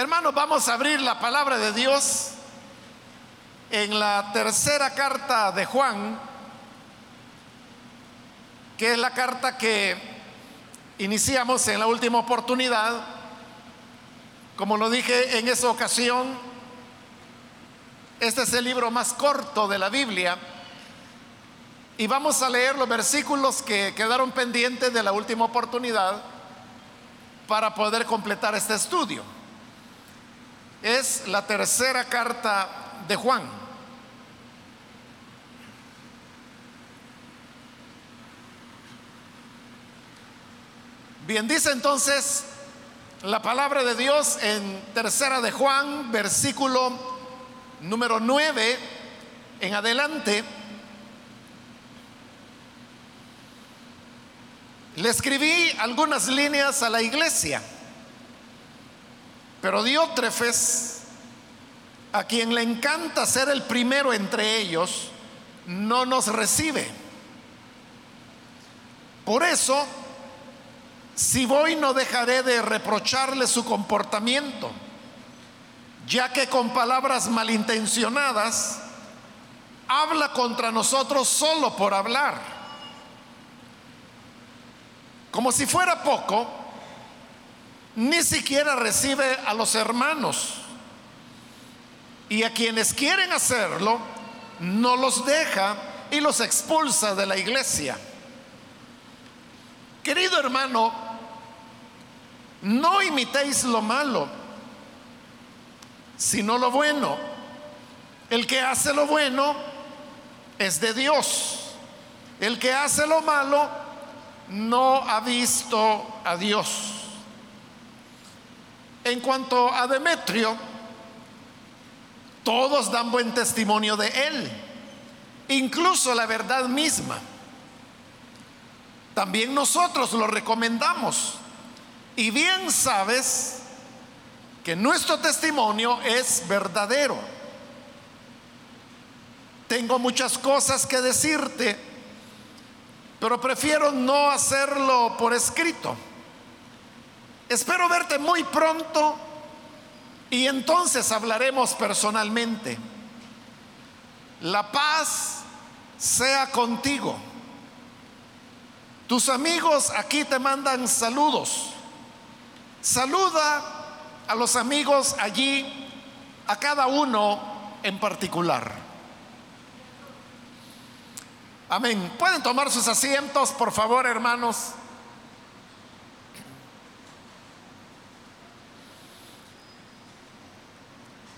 Hermanos, vamos a abrir la palabra de Dios en la tercera carta de Juan, que es la carta que iniciamos en la última oportunidad. Como lo dije en esa ocasión, este es el libro más corto de la Biblia y vamos a leer los versículos que quedaron pendientes de la última oportunidad para poder completar este estudio. Es la tercera carta de Juan. Bien, dice entonces la palabra de Dios en tercera de Juan, versículo número 9 en adelante. Le escribí algunas líneas a la iglesia, pero Diótrefes, a quien le encanta ser el primero entre ellos, no nos recibe. Por eso, si voy no dejaré de reprocharle su comportamiento, ya que con palabras malintencionadas habla contra nosotros solo por hablar como si fuera poco, ni siquiera recibe a los hermanos. Y a quienes quieren hacerlo, no los deja y los expulsa de la iglesia. Querido hermano, no imitéis lo malo, sino lo bueno. El que hace lo bueno es de Dios. El que hace lo malo no ha visto a Dios. En cuanto a Demetrio, todos dan buen testimonio de él, incluso la verdad misma. También nosotros lo recomendamos. Y bien sabes que nuestro testimonio es verdadero. Tengo muchas cosas que decirte pero prefiero no hacerlo por escrito. Espero verte muy pronto y entonces hablaremos personalmente. La paz sea contigo. Tus amigos aquí te mandan saludos. Saluda a los amigos allí, a cada uno en particular. Amén. ¿Pueden tomar sus asientos, por favor, hermanos?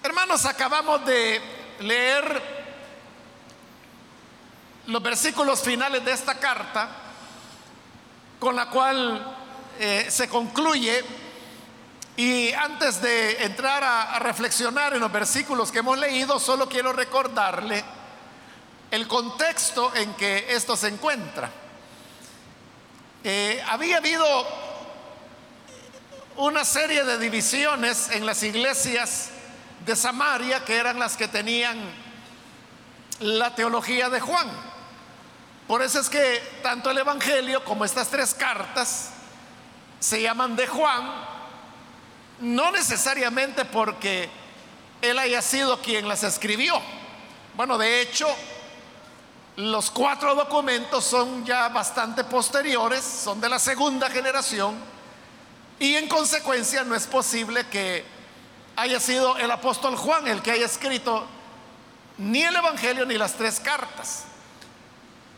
Hermanos, acabamos de leer los versículos finales de esta carta, con la cual eh, se concluye. Y antes de entrar a reflexionar en los versículos que hemos leído, solo quiero recordarle el contexto en que esto se encuentra. Eh, había habido una serie de divisiones en las iglesias de Samaria que eran las que tenían la teología de Juan. Por eso es que tanto el Evangelio como estas tres cartas se llaman de Juan, no necesariamente porque él haya sido quien las escribió. Bueno, de hecho, los cuatro documentos son ya bastante posteriores, son de la segunda generación y en consecuencia no es posible que haya sido el apóstol Juan el que haya escrito ni el Evangelio ni las tres cartas.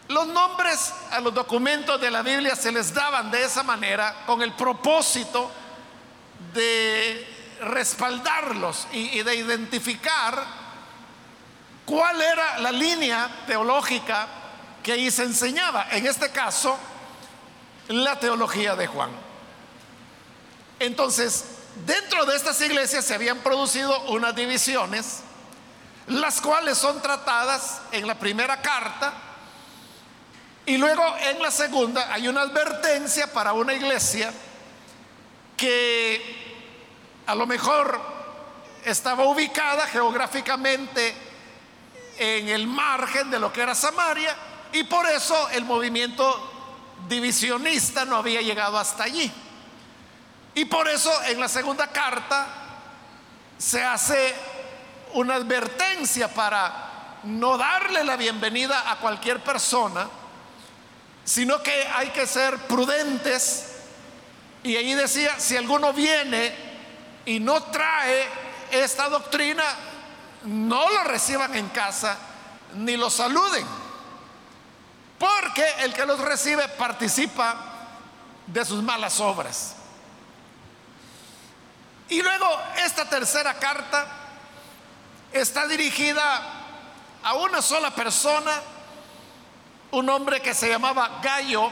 Los nombres a los documentos de la Biblia se les daban de esa manera con el propósito de respaldarlos y, de identificar cuál era la línea teológica que ahí se enseñaba. En este caso, la teología de Juan. Entonces, dentro de estas iglesias se habían producido unas divisiones, las cuales son tratadas en la primera carta, y luego en la segunda hay una advertencia para una iglesia que a lo mejor estaba ubicada geográficamente en el margen de lo que era Samaria y por eso el movimiento divisionista no había llegado hasta allí. Y por eso en la segunda carta se hace una advertencia para no darle la bienvenida a cualquier persona, sino que hay que ser prudentes. Y ahí decía, si alguno viene y no trae esta doctrina, no lo reciban en casa ni lo saluden, porque el que los recibe participa de sus malas obras. Y luego esta tercera carta está dirigida a una sola persona, un hombre que se llamaba Gallo.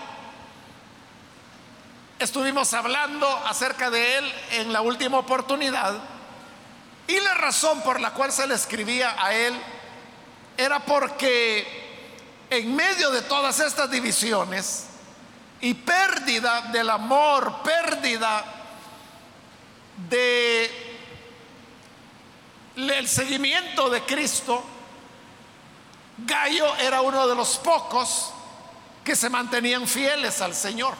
Estuvimos hablando acerca de él en la última oportunidad y la razón por la cual se le escribía a él era porque en medio de todas estas divisiones y pérdida del amor, pérdida de el seguimiento de Cristo, Gallo era uno de los pocos que se mantenían fieles al Señor.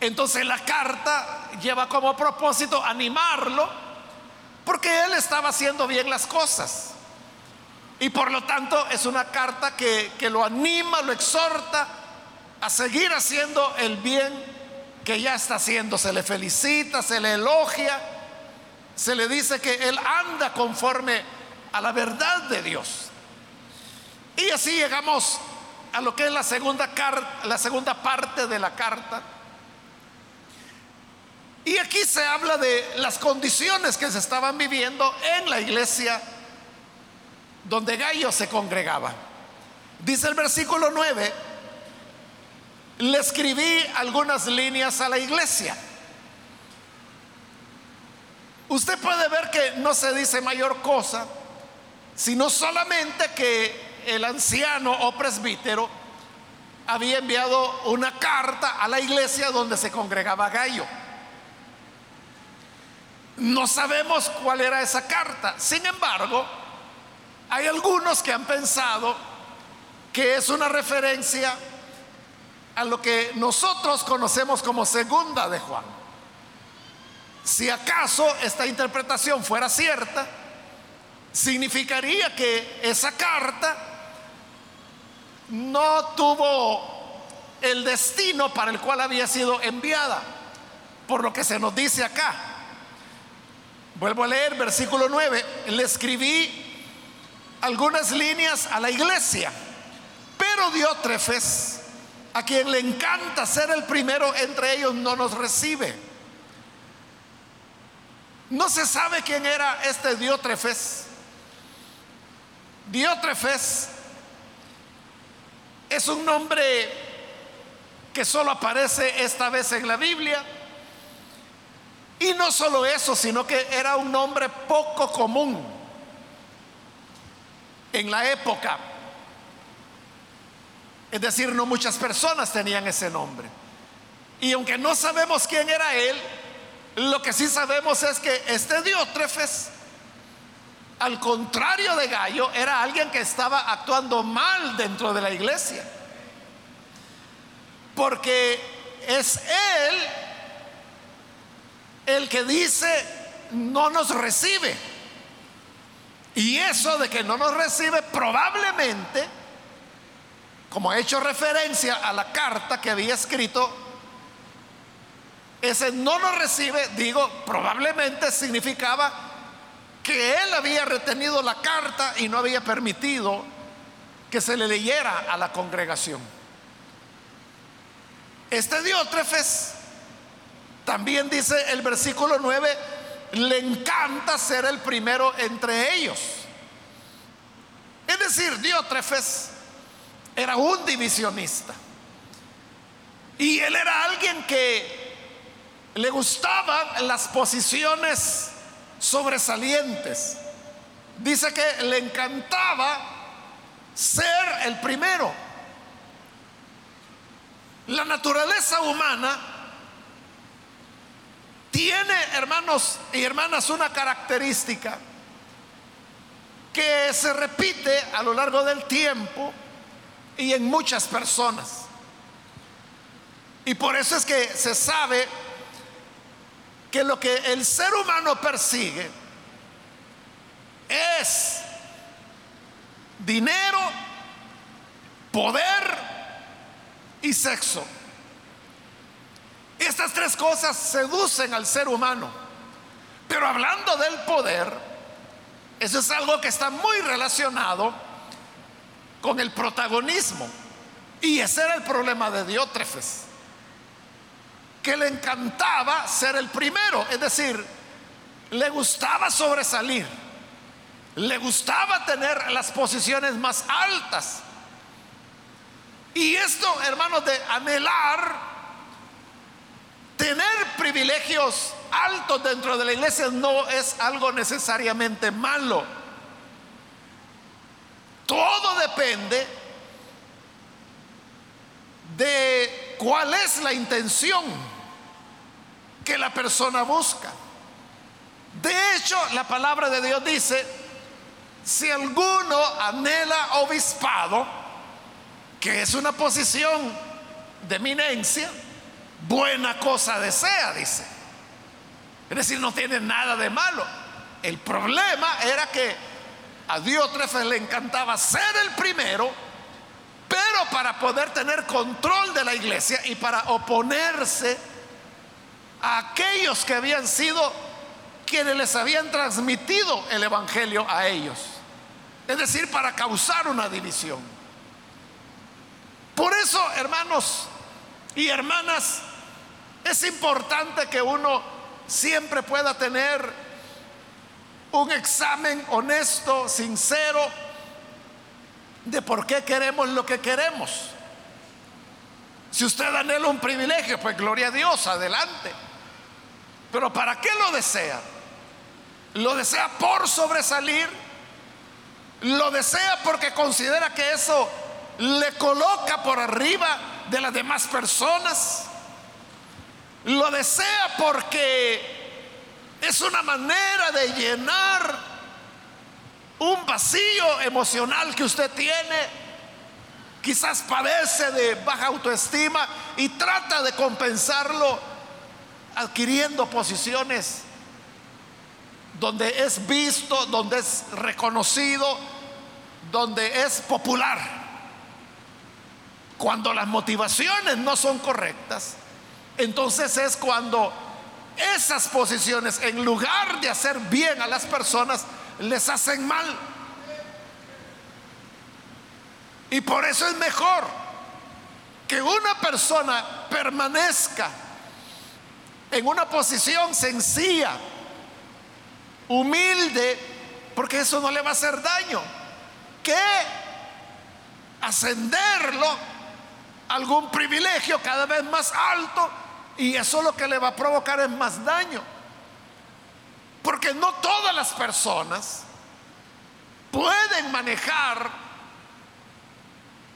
Entonces la carta lleva como propósito animarlo porque él estaba haciendo bien las cosas. Y por lo tanto es una carta que, que lo anima, lo exhorta a seguir haciendo el bien que ya está haciendo. Se le felicita, se le elogia, se le dice que él anda conforme a la verdad de Dios. Y así llegamos a lo que es la segunda, la segunda parte de la carta. Y aquí se habla de las condiciones que se estaban viviendo en la iglesia donde Gallo se congregaba. Dice el versículo 9, le escribí algunas líneas a la iglesia. Usted puede ver que no se dice mayor cosa, sino solamente que el anciano o presbítero había enviado una carta a la iglesia donde se congregaba Gallo. No sabemos cuál era esa carta. Sin embargo, hay algunos que han pensado que es una referencia a lo que nosotros conocemos como segunda de Juan. Si acaso esta interpretación fuera cierta, significaría que esa carta no tuvo el destino para el cual había sido enviada, por lo que se nos dice acá. Vuelvo a leer versículo 9, le escribí algunas líneas a la iglesia, pero Diótrefes, a quien le encanta ser el primero entre ellos, no nos recibe. No se sabe quién era este Diótrefes. Diótrefes es un nombre que solo aparece esta vez en la Biblia. Y no solo eso, sino que era un nombre poco común en la época. Es decir, no muchas personas tenían ese nombre. Y aunque no sabemos quién era él, lo que sí sabemos es que este Diótrefes al contrario de Gallo, era alguien que estaba actuando mal dentro de la iglesia. Porque es él el que dice, no nos recibe. Y eso de que no nos recibe probablemente, como he hecho referencia a la carta que había escrito, ese no nos recibe, digo, probablemente significaba que él había retenido la carta y no había permitido que se le leyera a la congregación. Este Diótrefes, también dice el versículo 9, le encanta ser el primero entre ellos. Es decir, Diótrefes era un divisionista. Y él era alguien que le gustaban las posiciones sobresalientes. Dice que le encantaba ser el primero. La naturaleza humana tiene, hermanos y hermanas, una característica que se repite a lo largo del tiempo y en muchas personas. Y por eso es que se sabe que lo que el ser humano persigue es dinero, poder y sexo. Estas tres cosas seducen al ser humano. Pero hablando del poder, eso es algo que está muy relacionado con el protagonismo. Y ese era el problema de Diótrefes, que le encantaba ser el primero, es decir, le gustaba sobresalir, le gustaba tener las posiciones más altas. Y esto, hermanos, de anhelar tener privilegios altos dentro de la iglesia no es algo necesariamente malo. Todo depende de cuál es la intención que la persona busca. De hecho, la palabra de Dios dice, si alguno anhela obispado, que es una posición de eminencia, buena cosa desea, dice. Es decir, no tiene nada de malo. El problema era que a Diótrefes le encantaba ser el primero, pero para poder tener control de la iglesia y para oponerse a aquellos que habían sido quienes les habían transmitido el Evangelio a ellos. Es decir, para causar una división. Por eso, hermanos y hermanas, es importante que uno siempre pueda tener un examen honesto, sincero, de por qué queremos lo que queremos. Si usted anhela un privilegio, pues gloria a Dios, adelante. Pero ¿para qué lo desea? ¿Lo desea por sobresalir? ¿Lo desea porque considera que eso le coloca por arriba de las demás personas? Lo desea porque es una manera de llenar un vacío emocional que usted tiene. Quizás padece de baja autoestima y trata de compensarlo adquiriendo posiciones donde es visto, donde es reconocido, donde es popular. Cuando las motivaciones no son correctas, entonces es cuando esas posiciones, en lugar de hacer bien a las personas, les hacen mal. Y por eso es mejor que una persona permanezca en una posición sencilla, humilde, porque eso no le va a hacer daño, que ascenderlo a algún privilegio cada vez más alto y eso lo que le va a provocar es más daño. Porque no todas las personas pueden manejar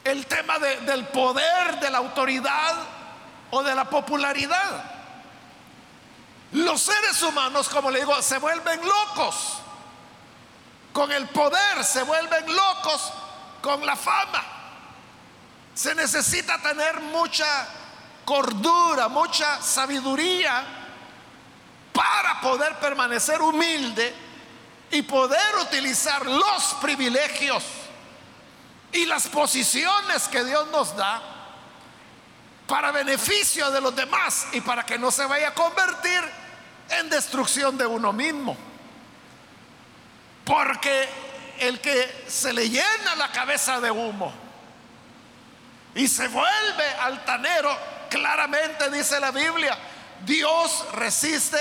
el tema del poder, de la autoridad o de la popularidad. Los seres humanos, como le digo, se vuelven locos. Con el poder se vuelven locos con la fama. Se necesita tener mucha cordura, mucha sabiduría para poder permanecer humilde y poder utilizar los privilegios y las posiciones que Dios nos da para beneficio de los demás y para que no se vaya a convertir en destrucción de uno mismo. Porque el que se le llena la cabeza de humo y se vuelve altanero, claramente dice la Biblia, Dios resiste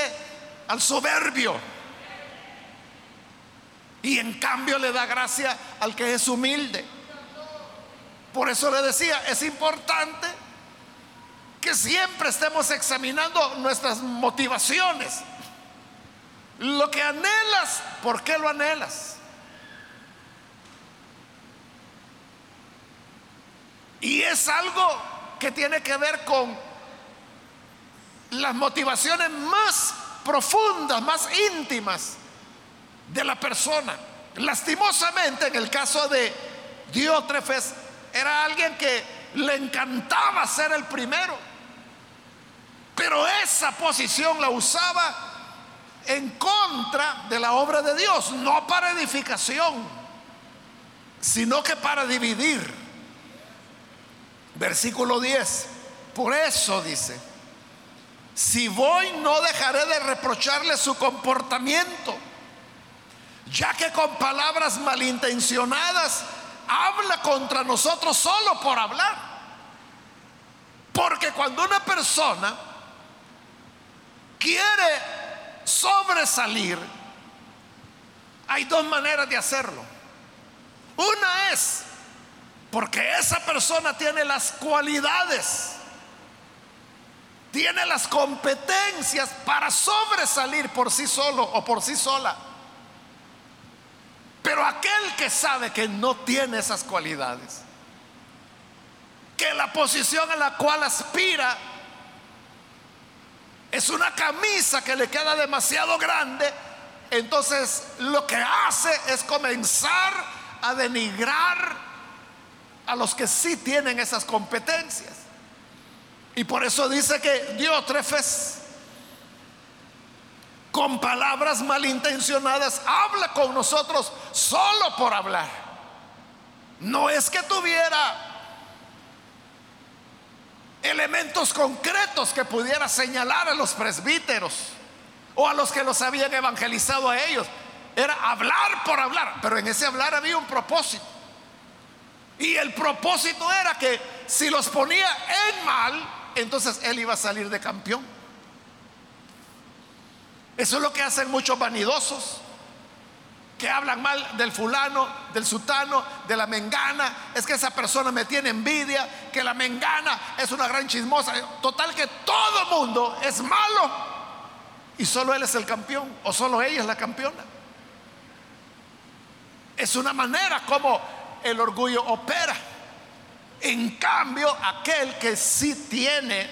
al soberbio. Y en cambio le da gracia al que es humilde. Por eso le decía, es importante que siempre estemos examinando nuestras motivaciones. Lo que anhelas, ¿por qué lo anhelas? Y es algo que tiene que ver con las motivaciones más profundas, más íntimas de la persona. Lastimosamente, en el caso de Diótrefes, era alguien que le encantaba ser el primero. Pero esa posición la usaba en contra de la obra de Dios, no para edificación, sino que para dividir. Versículo 10. Por eso dice, si voy no dejaré de reprocharle su comportamiento, ya que con palabras malintencionadas habla contra nosotros solo por hablar. Porque cuando una persona quiere sobresalir, hay dos maneras de hacerlo. Una es porque esa persona tiene las cualidades, tiene las competencias para sobresalir por sí solo o por sí sola. Pero aquel que sabe que no tiene esas cualidades, que la posición a la cual aspira es una camisa que le queda demasiado grande, entonces lo que hace es comenzar a denigrar a los que sí tienen esas competencias. Y por eso dice que Diótrefes, con palabras malintencionadas, habla con nosotros solo por hablar. No es que tuviera elementos concretos que pudiera señalar a los presbíteros o a los que los habían evangelizado a ellos. Era hablar por hablar, pero en ese hablar había un propósito. Y el propósito era que si los ponía en mal, entonces él iba a salir de campeón. Eso es lo que hacen muchos vanidosos, que hablan mal del fulano, del sutano, de la mengana. Es que esa persona me tiene envidia, que la mengana es una gran chismosa. Total que todo mundo es malo y solo él es el campeón o solo ella es la campeona. Es una manera como el orgullo opera. En cambio, aquel que sí tiene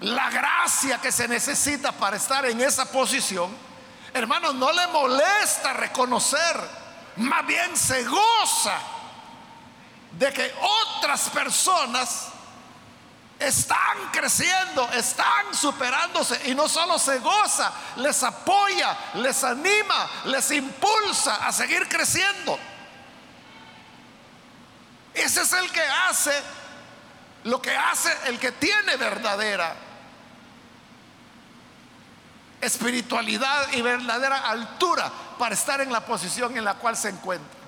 la gracia que se necesita para estar en esa posición, hermanos, no le molesta reconocer, más bien se goza de que otras personas están creciendo, están superándose y no solo se goza, les apoya, les anima, les impulsa a seguir creciendo. Ese es el que hace lo que hace el que tiene verdadera espiritualidad y verdadera altura para estar en la posición en la cual se encuentra.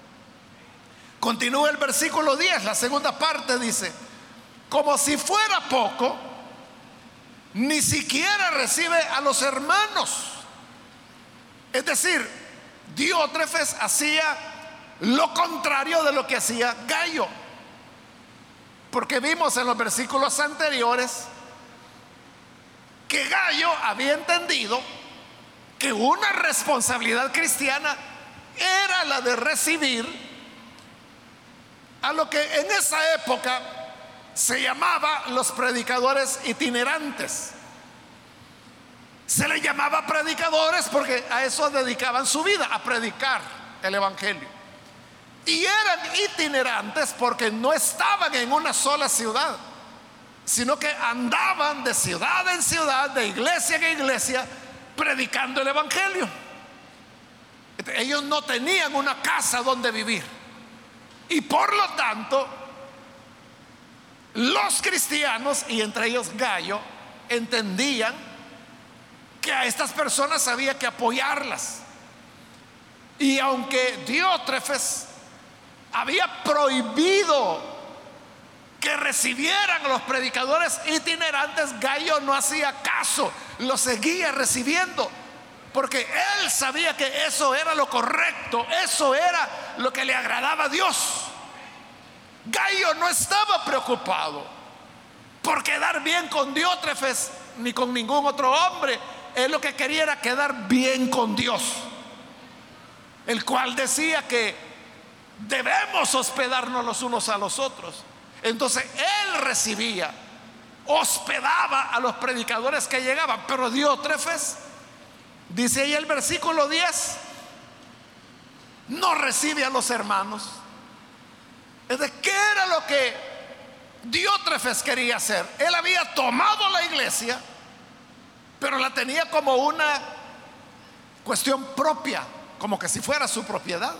Continúa el versículo 10, la segunda parte dice, como si fuera poco, ni siquiera recibe a los hermanos. Es decir, Diótrefes hacía lo contrario de lo que hacía Gallo. Porque vimos en los versículos anteriores que Gallo había entendido que una responsabilidad cristiana era la de recibir a lo que en esa época se llamaba los predicadores itinerantes. Se le llamaba predicadores porque a eso dedicaban su vida, a predicar el Evangelio. Y eran itinerantes porque no estaban en una sola ciudad, sino que andaban de ciudad en ciudad, de iglesia en iglesia, predicando el Evangelio. Ellos no tenían una casa donde vivir. Y por lo tanto, los cristianos, y entre ellos Gallo, entendían que a estas personas había que apoyarlas. Y aunque Diótrefes había prohibido que recibieran los predicadores itinerantes, Gallo no hacía caso, lo seguía recibiendo, porque él sabía que eso era lo correcto, eso era lo que le agradaba a Dios. Gallo no estaba preocupado por quedar bien con Diótrefes ni con ningún otro hombre, él lo que quería era quedar bien con Dios, el cual decía que debemos hospedarnos los unos a los otros. Entonces él recibía, hospedaba a los predicadores que llegaban, pero Diótrefes, dice ahí el versículo 10, no recibe a los hermanos. Es de qué era lo que Diótrefes quería hacer. Él había tomado la iglesia, pero la tenía como una cuestión propia, como que si fuera su propiedad.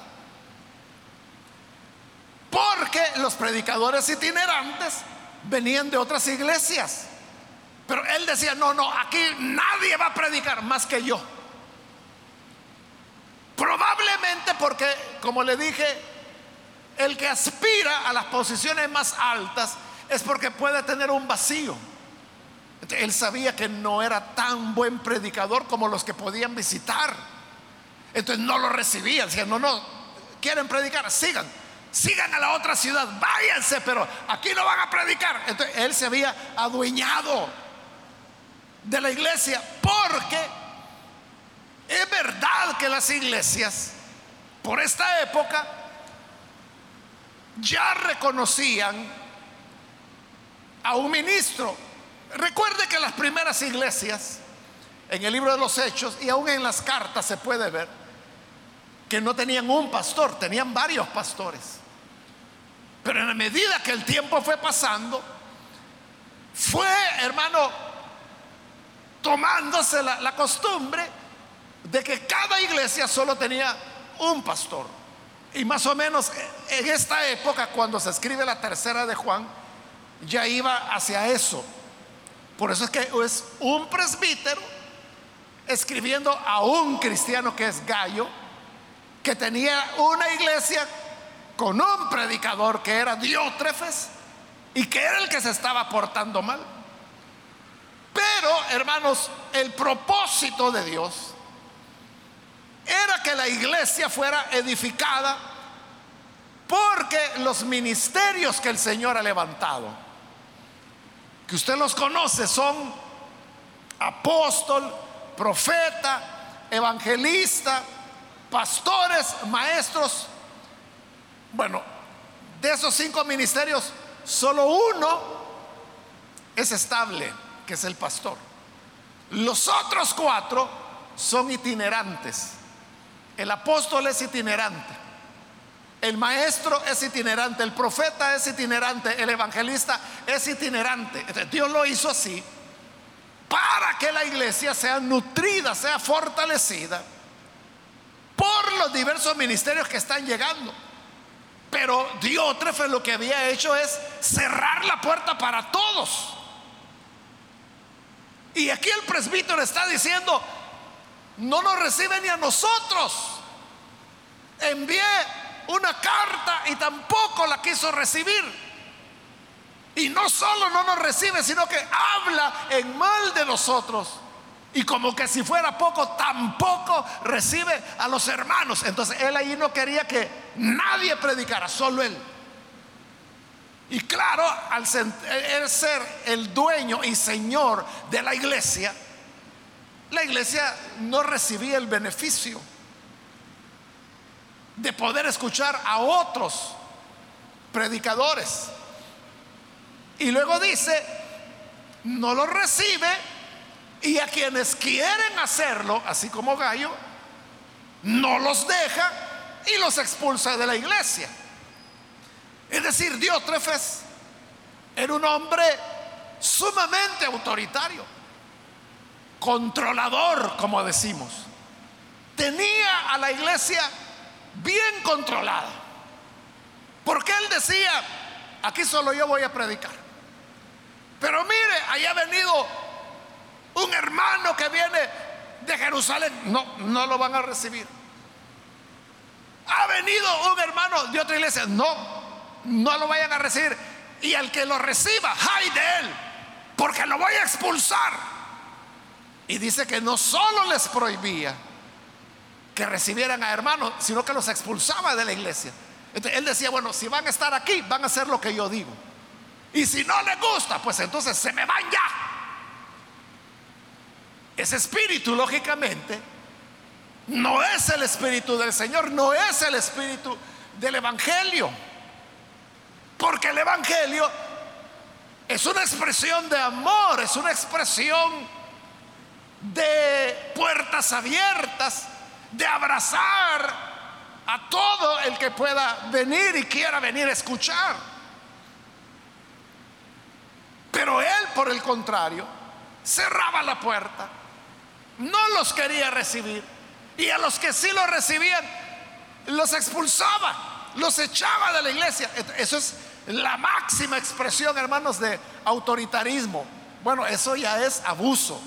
Porque los predicadores itinerantes venían de otras iglesias. Pero él decía, no, no, aquí nadie va a predicar más que yo. Probablemente porque, como le dije, el que aspira a las posiciones más altas es porque puede tener un vacío. Él sabía que no era tan buen predicador como los que podían visitar. Entonces no lo recibían. Decían, no, no, quieren predicar, sigan, sigan a la otra ciudad, váyanse, pero aquí no van a predicar. Entonces él se había adueñado de la iglesia porque es verdad que las iglesias por esta época ya reconocían a un ministro. Recuerde que las primeras iglesias, en el libro de los Hechos y aún en las cartas se puede ver, que no tenían un pastor, tenían varios pastores. Pero en la medida que el tiempo fue pasando, fue, hermano, tomándose la, costumbre de que cada iglesia solo tenía un pastor. Y más o menos en esta época, cuando se escribe la tercera de Juan, ya iba hacia eso. Por eso es que es un presbítero escribiendo a un cristiano que es Gallo, que tenía una iglesia con un predicador que era Diótrefes y que era el que se estaba portando mal. Pero, hermanos, el propósito de Dios era que la iglesia fuera edificada porque los ministerios que el Señor ha levantado, que usted los conoce, son apóstol, profeta, evangelista, pastores, maestros. Bueno, de esos cinco ministerios, solo uno es estable, que es el pastor. Los otros cuatro son itinerantes. El apóstol es itinerante. El maestro es itinerante, el profeta es itinerante, el evangelista es itinerante. Dios lo hizo así para que la iglesia sea nutrida, sea fortalecida por los diversos ministerios que están llegando. Pero Diótrefe lo que había hecho es cerrar la puerta para todos. Y aquí el presbítero está diciendo, no nos recibe ni a nosotros. Envié una carta y tampoco la quiso recibir. Y no solo no nos recibe, sino que habla en mal de nosotros. Y como que si fuera poco, tampoco recibe a los hermanos. Entonces él ahí no quería que nadie predicara, solo él. Y claro, al ser el dueño y señor de la iglesia, la iglesia no recibía el beneficio de poder escuchar a otros predicadores. Y luego dice, no lo recibe y a quienes quieren hacerlo, así como Gallo, no los deja y los expulsa de la iglesia. Es decir, Diótrefes era un hombre sumamente autoritario, controlador, como decimos. Tenía a la iglesia bien controlada. Porque él decía, aquí solo yo voy a predicar. Pero mire, ahí ha venido un hermano que viene de Jerusalén. No, no lo van a recibir. Ha venido un hermano de otra iglesia. No, no lo vayan a recibir. Y al que lo reciba, hay de él. Porque lo voy a expulsar. Y dice que no solo les prohibía, que recibieran a hermanos, sino que los expulsaba de la iglesia. Entonces, él decía, bueno, si van a estar aquí, van a hacer lo que yo digo. Y si no les gusta, pues entonces se me van ya. Ese espíritu, lógicamente, no es el espíritu del Señor, no es el espíritu del Evangelio. Porque el Evangelio es una expresión de amor, es una expresión de puertas abiertas de abrazar a todo el que pueda venir y quiera venir a escuchar. Pero él, por el contrario, cerraba la puerta, no los quería recibir. Y a los que sí lo recibían, los expulsaba, los echaba de la iglesia. Eso es la máxima expresión, hermanos, de autoritarismo. Bueno, eso ya es abuso,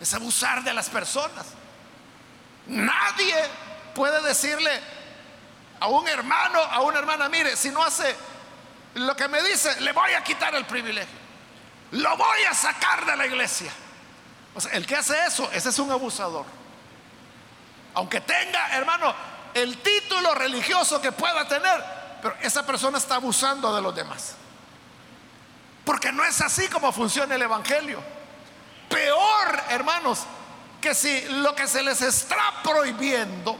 es abusar de las personas. Nadie puede decirle a un hermano, a una hermana, mire, si no hace lo que me dice, le voy a quitar el privilegio. Lo voy a sacar de la iglesia. El que hace eso, ese es un abusador. Aunque tenga, hermano, el título religioso que pueda tener, pero esa persona está abusando de los demás. Porque no es así como funciona el Evangelio. Peor, hermanos, que si lo que se les está prohibiendo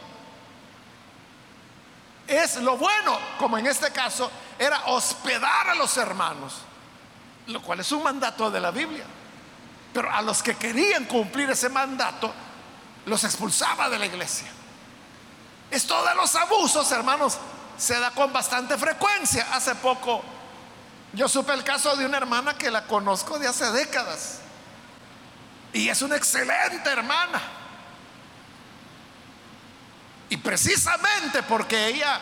es lo bueno, como en este caso era hospedar a los hermanos, lo cual es un mandato de la Biblia. Pero a los que querían cumplir ese mandato, los expulsaba de la iglesia. Esto de los abusos, hermanos, se da con bastante frecuencia. Hace poco yo supe el caso de una hermana que la conozco de hace décadas. Y es una excelente hermana. Y precisamente porque ella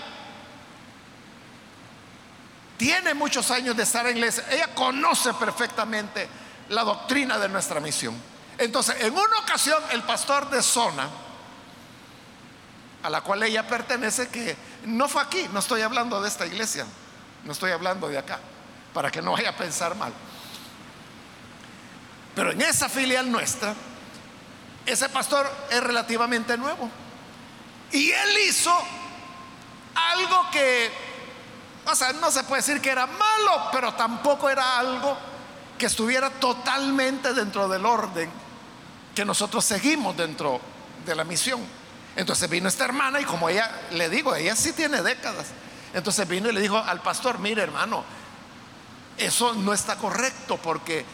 tiene muchos años de estar en iglesia, ella conoce perfectamente la doctrina de nuestra misión. Entonces, en una ocasión, el pastor de zona, a la cual ella pertenece, que no fue aquí, no estoy hablando de esta iglesia, no estoy hablando de acá, para que no vaya a pensar mal. Pero en esa filial nuestra, ese pastor es relativamente nuevo. Y él hizo algo que, o sea, no se puede decir que era malo, pero tampoco era algo que estuviera totalmente dentro del orden que nosotros seguimos dentro de la misión. Entonces vino esta hermana y como ella, le digo, ella sí tiene décadas. Entonces vino y le dijo al pastor, mire hermano, eso no está correcto porque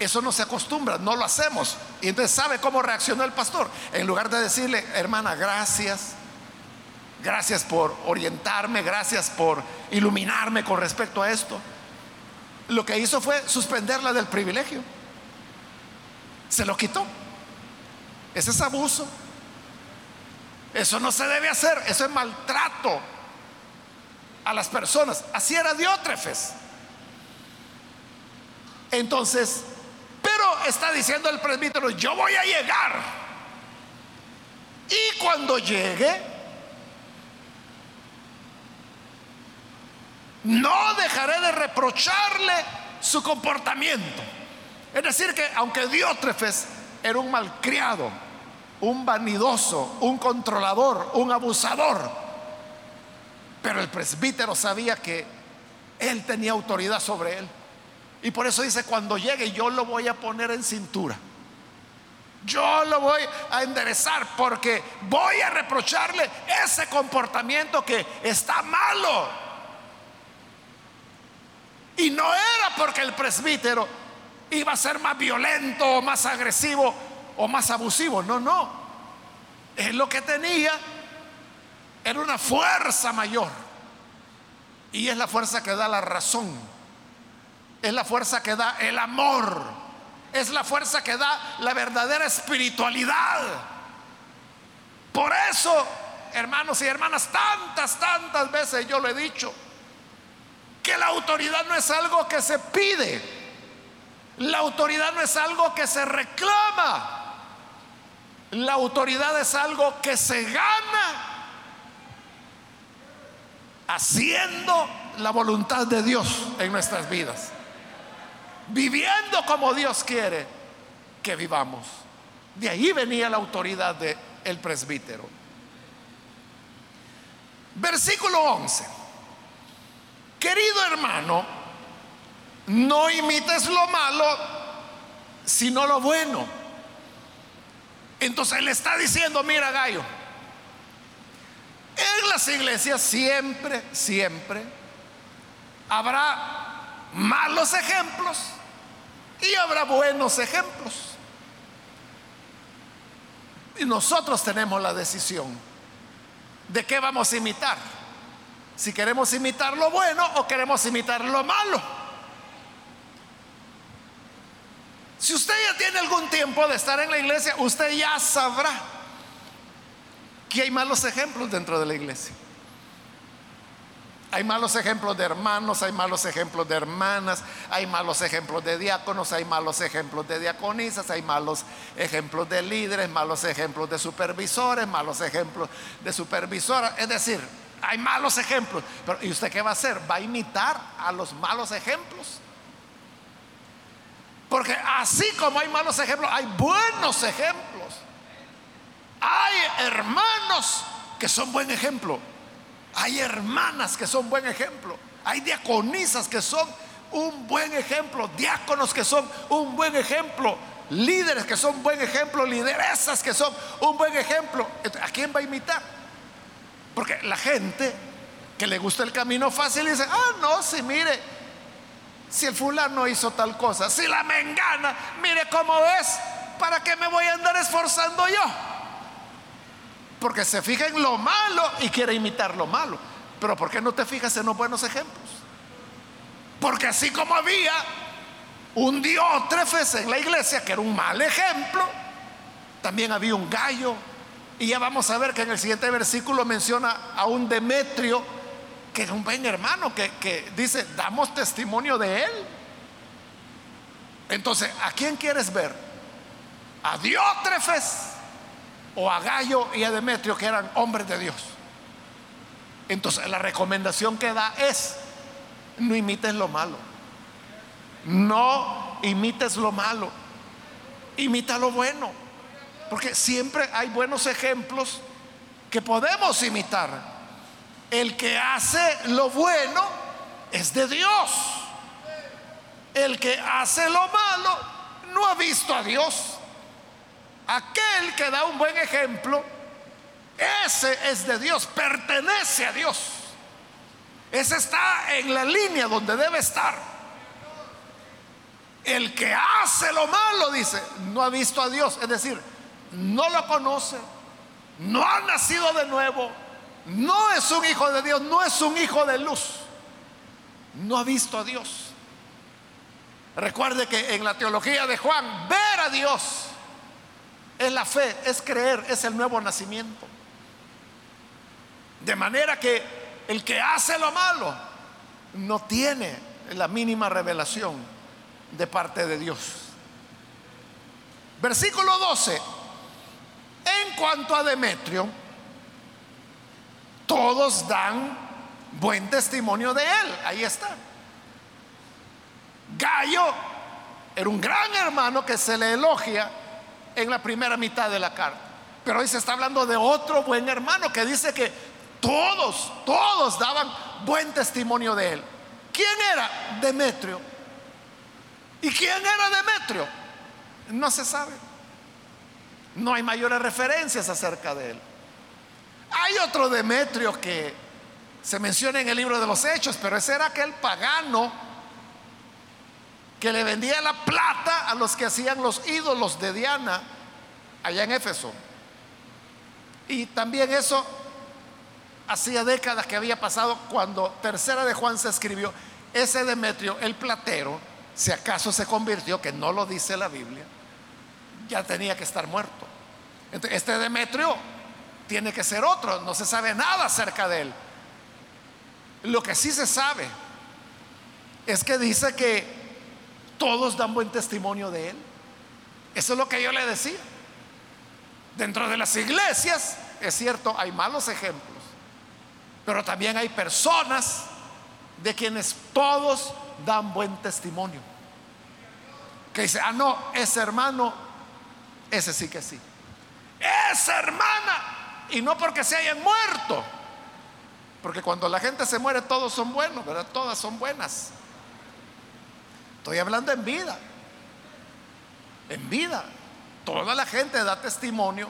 eso no se acostumbra, no lo hacemos. Y entonces sabe cómo reaccionó el pastor. En lugar de decirle, hermana, gracias, gracias por orientarme, gracias por iluminarme con respecto a esto. Lo que hizo fue suspenderla del privilegio. Se lo quitó. Ese es abuso. Eso no se debe hacer. Eso es maltrato a las personas. Así era Diótrefes. Entonces, pero está diciendo el presbítero, yo voy a llegar. Y cuando llegue, no dejaré de reprocharle su comportamiento. Es decir, que aunque Diótrefes era un malcriado, un vanidoso, un controlador, un abusador. Pero el presbítero sabía que él tenía autoridad sobre él. Y por eso dice, cuando llegue yo lo voy a poner en cintura. Yo lo voy a enderezar porque voy a reprocharle ese comportamiento que está malo. Y no era porque el presbítero iba a ser más violento o más agresivo o más abusivo. No, no. Es lo que tenía. Era una fuerza mayor. Y es la fuerza que da la razón. Es la fuerza que da el amor. Es la fuerza que da la verdadera espiritualidad. Por eso, hermanos y hermanas, tantas, tantas veces yo lo he dicho, que la autoridad no es algo que se pide la autoridad no es algo que se reclama. La autoridad es algo que se gana haciendo la voluntad de Dios en nuestras vidas. Viviendo como Dios quiere que vivamos. De ahí venía la autoridad del el presbítero. Versículo 11. Querido hermano, no imites lo malo, sino lo bueno. Entonces él está diciendo, mira Gallo, en las iglesias siempre, siempre habrá malos ejemplos y habrá buenos ejemplos. Y nosotros tenemos la decisión de qué vamos a imitar. Si queremos imitar lo bueno o queremos imitar lo malo. Si usted ya tiene algún tiempo de estar en la iglesia, usted ya sabrá que hay malos ejemplos dentro de la iglesia. Hay malos ejemplos de hermanos, hay malos ejemplos de hermanas, hay malos ejemplos de diáconos, hay malos ejemplos de diaconisas, hay malos ejemplos de líderes, malos ejemplos de supervisores, malos ejemplos de supervisoras. Es decir, hay malos ejemplos. Pero ¿y usted qué va a hacer? ¿Va a imitar a los malos ejemplos? Porque así como hay malos ejemplos, hay buenos ejemplos. Hay hermanos que son buen ejemplo. Hay hermanas que son buen ejemplo. Hay diaconisas que son un buen ejemplo. Diáconos que son un buen ejemplo. Líderes que son buen ejemplo. Lideresas que son un buen ejemplo. ¿A quién va a imitar? Porque la gente que le gusta el camino fácil dice, ah, no, si mire, si el fulano hizo tal cosa, si la mengana, mire cómo es, ¿para qué me voy a andar esforzando yo? Porque se fija en lo malo y quiere imitar lo malo. Pero ¿por qué no te fijas en los buenos ejemplos? Porque así como había un diótrefes en la iglesia, que era un mal ejemplo, también había un gallo. Y ya vamos a ver que en el siguiente versículo menciona a un Demetrio, que es un buen hermano, que, que dice, damos testimonio de él. Entonces, ¿a quién quieres ver? ¿A Diótrefes? o a Gallo y a Demetrio, que eran hombres de Dios. Entonces la recomendación que da es, no imites lo malo. No imites lo malo. Imita lo bueno. Porque siempre hay buenos ejemplos que podemos imitar. El que hace lo bueno es de Dios. El que hace lo malo no ha visto a Dios. Aquel que da un buen ejemplo, ese es de Dios, pertenece a Dios. Ese está en la línea donde debe estar. El que hace lo malo, dice, no ha visto a Dios. Es decir, no lo conoce, no ha nacido de nuevo, no es un hijo de Dios, no es un hijo de luz. No ha visto a Dios. Recuerde que en la teología de Juan, ver a Dios es la fe, es creer, es el nuevo nacimiento. De manera que el que hace lo malo no tiene la mínima revelación de parte de Dios. Versículo 12. En cuanto a Demetrio, todos dan buen testimonio de él. Ahí está. Gallo era un gran hermano que se le elogia en la primera mitad de la carta. Pero hoy se está hablando de otro buen hermano que dice que todos, todos daban buen testimonio de él. ¿Quién era Demetrio? ¿Y quién era Demetrio? No se sabe. No hay mayores referencias acerca de él. Hay otro Demetrio que se menciona en el libro de los Hechos, pero ese era aquel pagano que le vendía la plata a los que hacían los ídolos de Diana allá en Éfeso. Y también eso hacía décadas que había pasado cuando Tercera de Juan se escribió. Ese Demetrio, el platero, si acaso se convirtió, que no lo dice la Biblia, ya tenía que estar muerto. Este Demetrio tiene que ser otro, no se sabe nada acerca de él. Lo que sí se sabe es que dice que todos dan buen testimonio de Él. Eso es lo que yo le decía. Dentro de las iglesias, es cierto, hay malos ejemplos, pero también hay personas de quienes todos dan buen testimonio. Que dice, ah, no, ese hermano, ese sí que sí. Esa hermana, y no porque se hayan muerto, porque cuando la gente se muere todos son buenos, ¿verdad? Todas son buenas. Estoy hablando en vida. En vida. Toda la gente da testimonio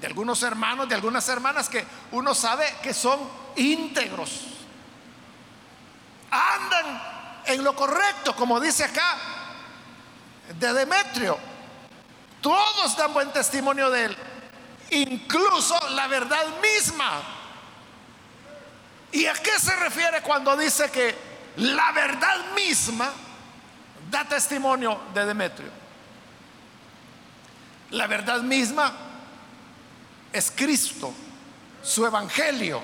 de algunos hermanos, de algunas hermanas que uno sabe que son íntegros. Andan en lo correcto, como dice acá de Demetrio. Todos dan buen testimonio de él. Incluso la verdad misma. ¿Y a qué se refiere cuando dice que la verdad misma da testimonio de Demetrio. La verdad misma es Cristo, su evangelio.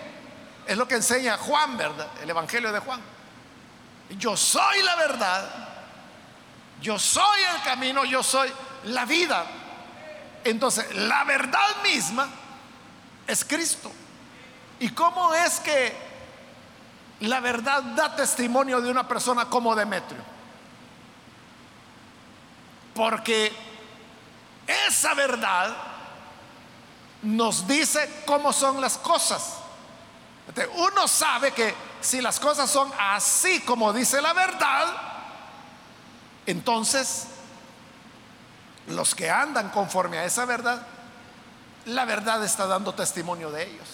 Es lo que enseña Juan, ¿verdad? El evangelio de Juan. Yo soy la verdad, yo soy el camino, yo soy la vida. Entonces, la verdad misma es Cristo. ¿Y cómo es que la verdad da testimonio de una persona como Demetrio? Porque esa verdad nos dice cómo son las cosas. Uno sabe que si las cosas son así como dice la verdad, entonces los que andan conforme a esa verdad, la verdad está dando testimonio de ellos.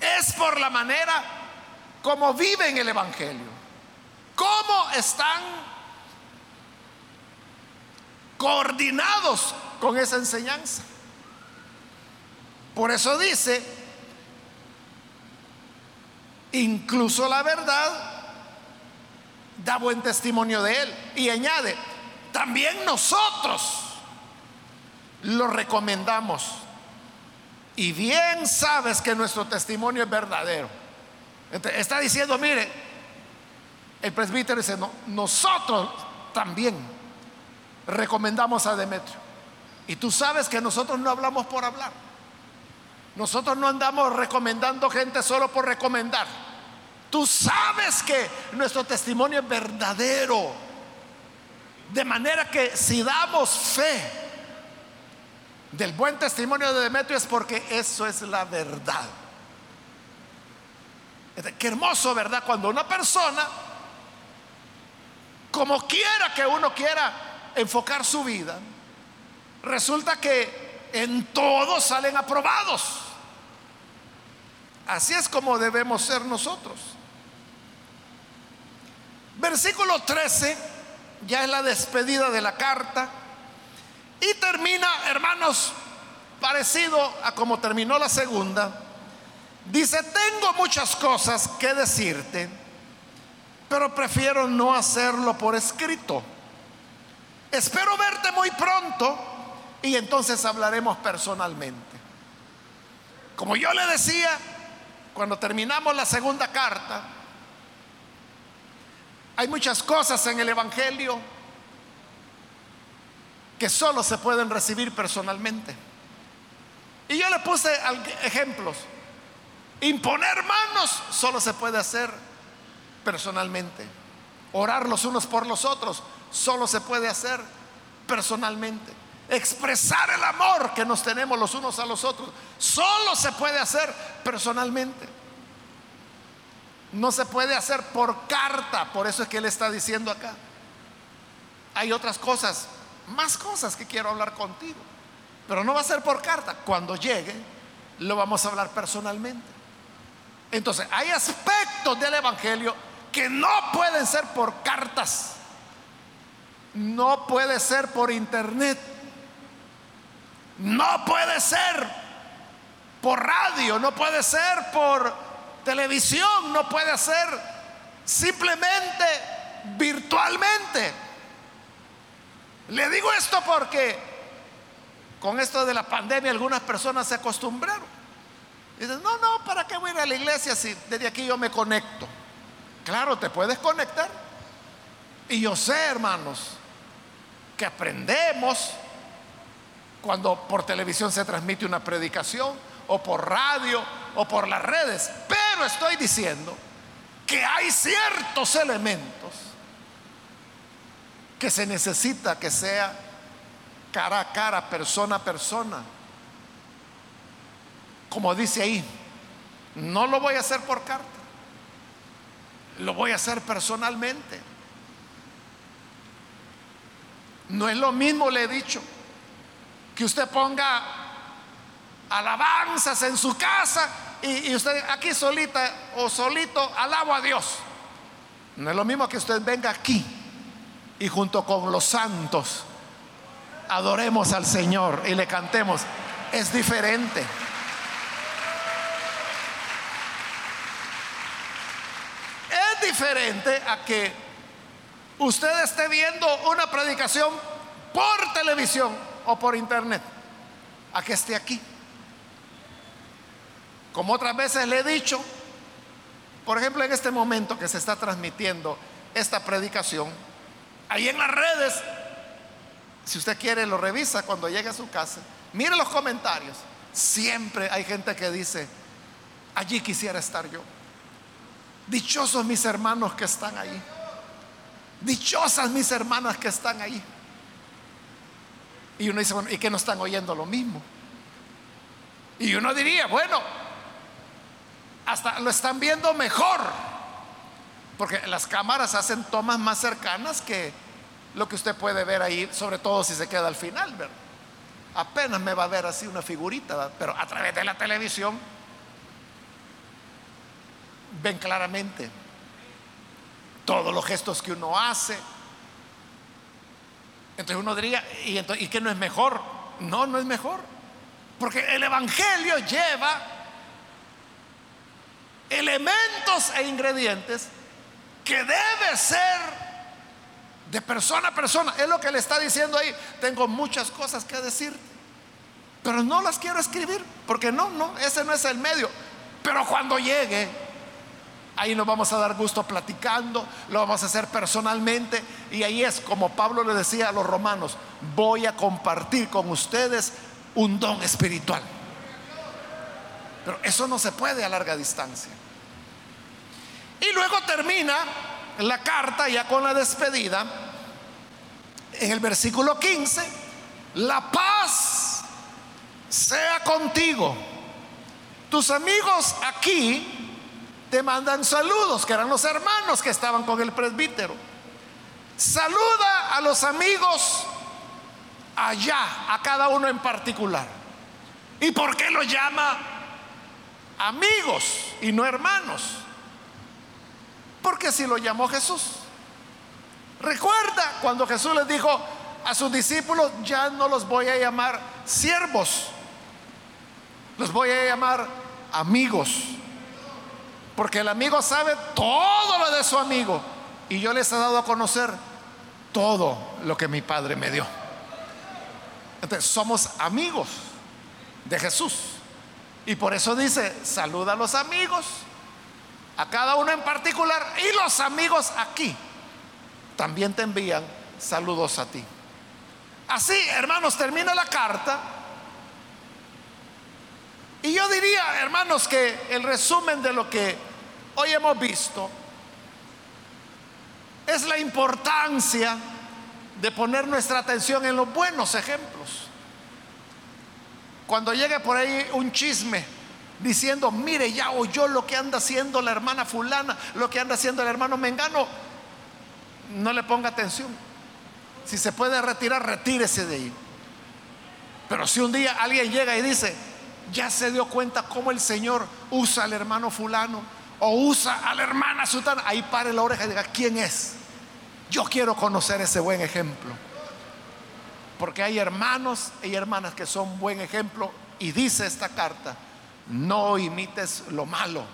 Es por la manera como viven el Evangelio, cómo están coordinados con esa enseñanza. Por eso dice, incluso la verdad da buen testimonio de él. Y añade, también nosotros lo recomendamos. Y bien sabes que nuestro testimonio es verdadero. está diciendo, mire, el presbítero dice, no, nosotros también recomendamos a Demetrio. Y tú sabes que nosotros no hablamos por hablar. Nosotros no andamos recomendando gente solo por recomendar. Tú sabes que nuestro testimonio es verdadero. De manera que si damos fe del buen testimonio de Demetrio es porque eso es la verdad. Qué hermoso, ¿verdad? Cuando una persona, como quiera que uno quiera enfocar su vida, resulta que en todo salen aprobados. Así es como debemos ser nosotros. Versículo 13, ya es la despedida de la carta. Y termina, hermanos, parecido a como terminó la segunda. Dice, tengo muchas cosas que decirte, pero prefiero no hacerlo por escrito. Espero verte muy pronto y entonces hablaremos personalmente. Como yo le decía, cuando terminamos la segunda carta, hay muchas cosas en el Evangelio que solo se pueden recibir personalmente. Y yo le puse ejemplos. Imponer manos solo se puede hacer personalmente. Orar los unos por los otros solo se puede hacer personalmente. Expresar el amor que nos tenemos los unos a los otros solo se puede hacer personalmente. No se puede hacer por carta, por eso es que él está diciendo acá. Hay otras cosas, más cosas que quiero hablar contigo, pero no va a ser por carta. Cuando llegue, lo vamos a hablar personalmente. Entonces, hay aspectos del Evangelio que no pueden ser por cartas, no puede ser por internet, no puede ser por radio, no puede ser por televisión, no puede ser simplemente virtualmente. Le digo esto porque con esto de la pandemia algunas personas se acostumbraron. Dicen, no, no, ¿para qué voy a ir a la iglesia si desde aquí yo me conecto? Claro, te puedes conectar. Y yo sé, hermanos, que aprendemos cuando por televisión se transmite una predicación o por radio o por las redes. Estoy diciendo que hay ciertos elementos que se necesita que sea cara a cara, persona a persona. Como dice ahí, no lo voy a hacer por carta, lo voy a hacer personalmente. No es lo mismo, le he dicho, que usted ponga alabanzas en su casa y, usted aquí solita o solito alabo a Dios. No es lo mismo que usted venga aquí y junto con los santos adoremos al Señor y le cantemos. Es diferente. Es diferente a que usted esté viendo una predicación por televisión o por internet, a que esté aquí. Como otras veces le he dicho, por ejemplo, en este momento que se está transmitiendo esta predicación, ahí en las redes, si usted quiere lo revisa cuando llegue a su casa, mire los comentarios. Siempre hay gente que dice, allí quisiera estar yo. Dichosos mis hermanos que están ahí. Dichosas mis hermanas que están ahí. Y uno dice, bueno, ¿y que no están oyendo lo mismo? Y uno diría, bueno, hasta lo están viendo mejor. Porque las cámaras hacen tomas más cercanas que lo que usted puede ver ahí, sobre todo si se queda al final, ¿verdad? Apenas me va a ver así una figurita, pero a través de la televisión ven claramente todos los gestos que uno hace. Entonces uno diría, ¿y, entonces, ¿y qué no es mejor? No, no es mejor. Porque el Evangelio lleva elementos e ingredientes que debe ser de persona a persona. Es lo que le está diciendo ahí. Tengo muchas cosas que decir, pero no las quiero escribir, porque no, no, ese no es el medio. Pero cuando llegue, ahí nos vamos a dar gusto platicando, lo vamos a hacer personalmente. Y ahí es como Pablo le decía a los romanos, voy a compartir con ustedes un don espiritual. Pero eso no se puede a larga distancia. Y luego termina la carta ya con la despedida. En el versículo 15, la paz sea contigo. Tus amigos aquí te mandan saludos, que eran los hermanos que estaban con el presbítero. Saluda a los amigos allá, a cada uno en particular. ¿Y por qué lo llama amigos y no hermanos? Porque así lo llamó Jesús. Recuerda cuando Jesús les dijo a sus discípulos, ya no los voy a llamar siervos, los voy a llamar amigos. Porque el amigo sabe todo lo de su amigo. Y yo les he dado a conocer todo lo que mi Padre me dio. Entonces, somos amigos de Jesús. Y por eso dice, saluda a los amigos a cada uno en particular y los amigos aquí también te envían saludos a ti. Así, hermanos, termina la carta. Y yo diría, hermanos, que el resumen de lo que hoy hemos visto es la importancia de poner nuestra atención en los buenos ejemplos. Cuando llegue por ahí un chisme diciendo, mire, ya oyó lo que anda haciendo la hermana fulana, lo que anda haciendo el hermano Mengano, no le ponga atención. Si se puede retirar, retírese de ahí. Pero si un día alguien llega y dice, ya se dio cuenta cómo el Señor usa al hermano fulano o usa a la hermana sutana, ahí pare la oreja y diga, ¿quién es? Yo quiero conocer ese buen ejemplo. Porque hay hermanos y hermanas que son buen ejemplo y dice esta carta, no imites lo malo,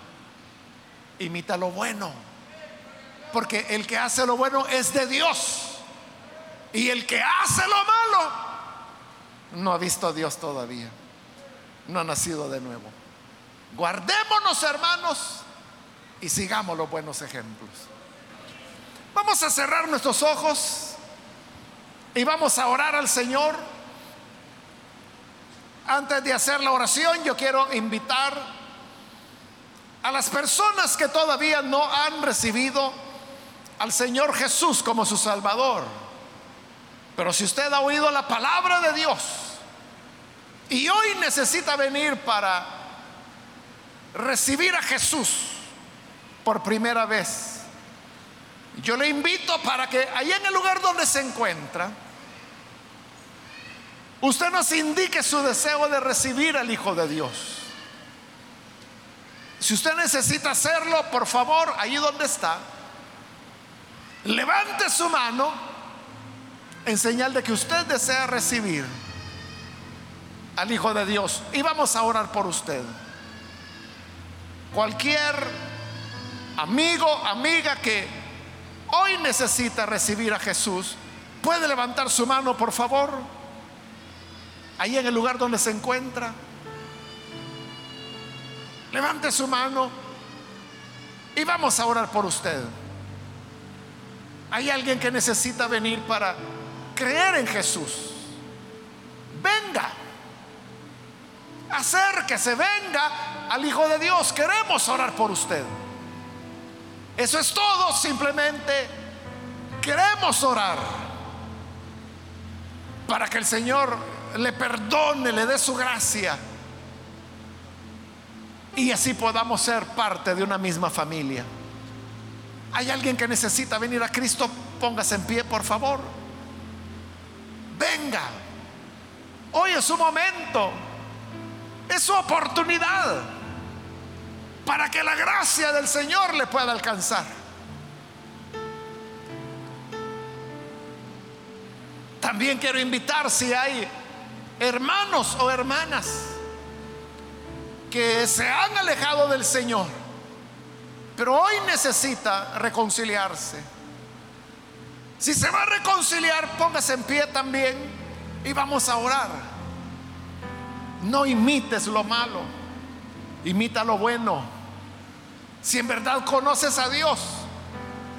imita lo bueno. Porque el que hace lo bueno es de Dios. Y el que hace lo malo no ha visto a Dios todavía. No ha nacido de nuevo. Guardémonos, hermanos, y sigamos los buenos ejemplos. Vamos a cerrar nuestros ojos y vamos a orar al Señor. Antes de hacer la oración, yo quiero invitar a las personas que todavía no han recibido al Señor Jesús como su Salvador. Pero si usted ha oído la palabra de Dios y hoy necesita venir para recibir a Jesús por primera vez, yo le invito para que allá en el lugar donde se encuentra, usted nos indique su deseo de recibir al Hijo de Dios. Si usted necesita hacerlo, por favor, allí donde está, levante su mano en señal de que usted desea recibir al Hijo de Dios. Y vamos a orar por usted. Cualquier amigo, amiga que hoy necesita recibir a Jesús, puede levantar su mano, por favor. Ahí en el lugar donde se encuentra. Levante su mano y vamos a orar por usted. Hay alguien que necesita venir para creer en Jesús. Venga. Acérquese, venga al Hijo de Dios. Queremos orar por usted. Eso es todo. Simplemente queremos orar para que el Señor le perdone, le dé su gracia. Y así podamos ser parte de una misma familia. Hay alguien que necesita venir a Cristo, póngase en pie, por favor. Venga. Hoy es su momento. Es su oportunidad para que la gracia del Señor le pueda alcanzar. También quiero invitar si hay hermanos o hermanas que se han alejado del Señor, pero hoy necesita reconciliarse. Si se va a reconciliar, póngase en pie también y vamos a orar. No imites lo malo, imita lo bueno. Si en verdad conoces a Dios,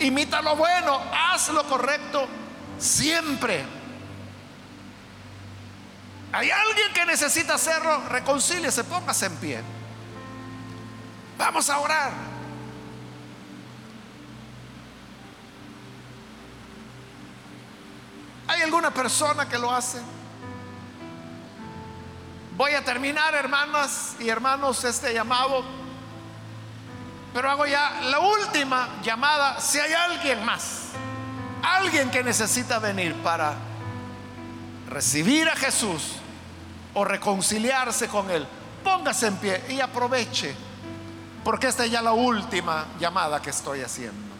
imita lo bueno, haz lo correcto siempre. Hay alguien que necesita hacerlo, reconcíliese, póngase en pie. Vamos a orar. ¿Hay alguna persona que lo hace? Voy a terminar, hermanas y hermanos, este llamado. Pero hago ya la última llamada. Si hay alguien más, alguien que necesita venir para recibir a Jesús o reconciliarse con Él, póngase en pie y aproveche, porque esta es ya la última llamada que estoy haciendo.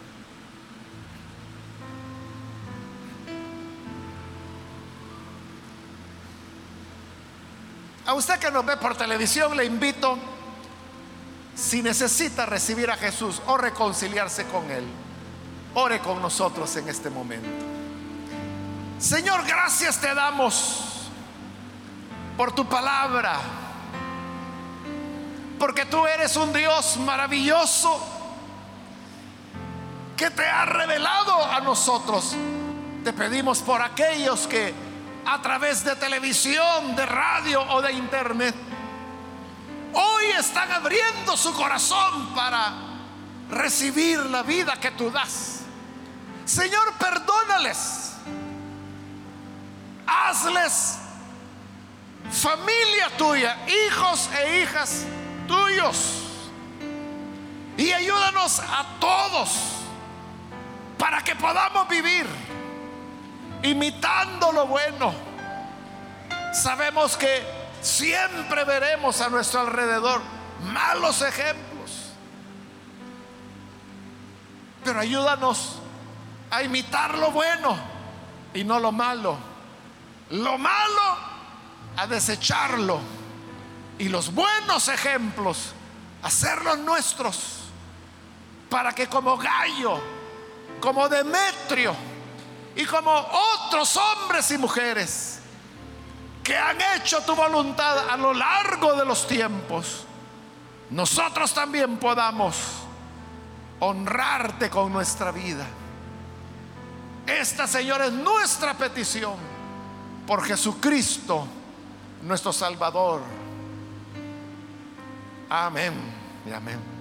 A usted que nos ve por televisión le invito, si necesita recibir a Jesús o reconciliarse con Él, ore con nosotros en este momento. Señor, gracias te damos por tu palabra, porque tú eres un Dios maravilloso que te ha revelado a nosotros. Te pedimos por aquellos que a través de televisión, de radio o de internet, hoy están abriendo su corazón para recibir la vida que tú das. Señor, perdónales. Hazles familia tuya, hijos e hijas tuyos. Y ayúdanos a todos para que podamos vivir imitando lo bueno. Sabemos que siempre veremos a nuestro alrededor malos ejemplos. Pero ayúdanos a imitar lo bueno y no lo malo. Lo malo a desecharlo y los buenos ejemplos hacerlos nuestros para que como Gallo, como Demetrio y como otros hombres y mujeres que han hecho tu voluntad a lo largo de los tiempos, nosotros también podamos honrarte con nuestra vida. Esta, Señor, es nuestra petición por Jesucristo nuestro Salvador. Amén y amén.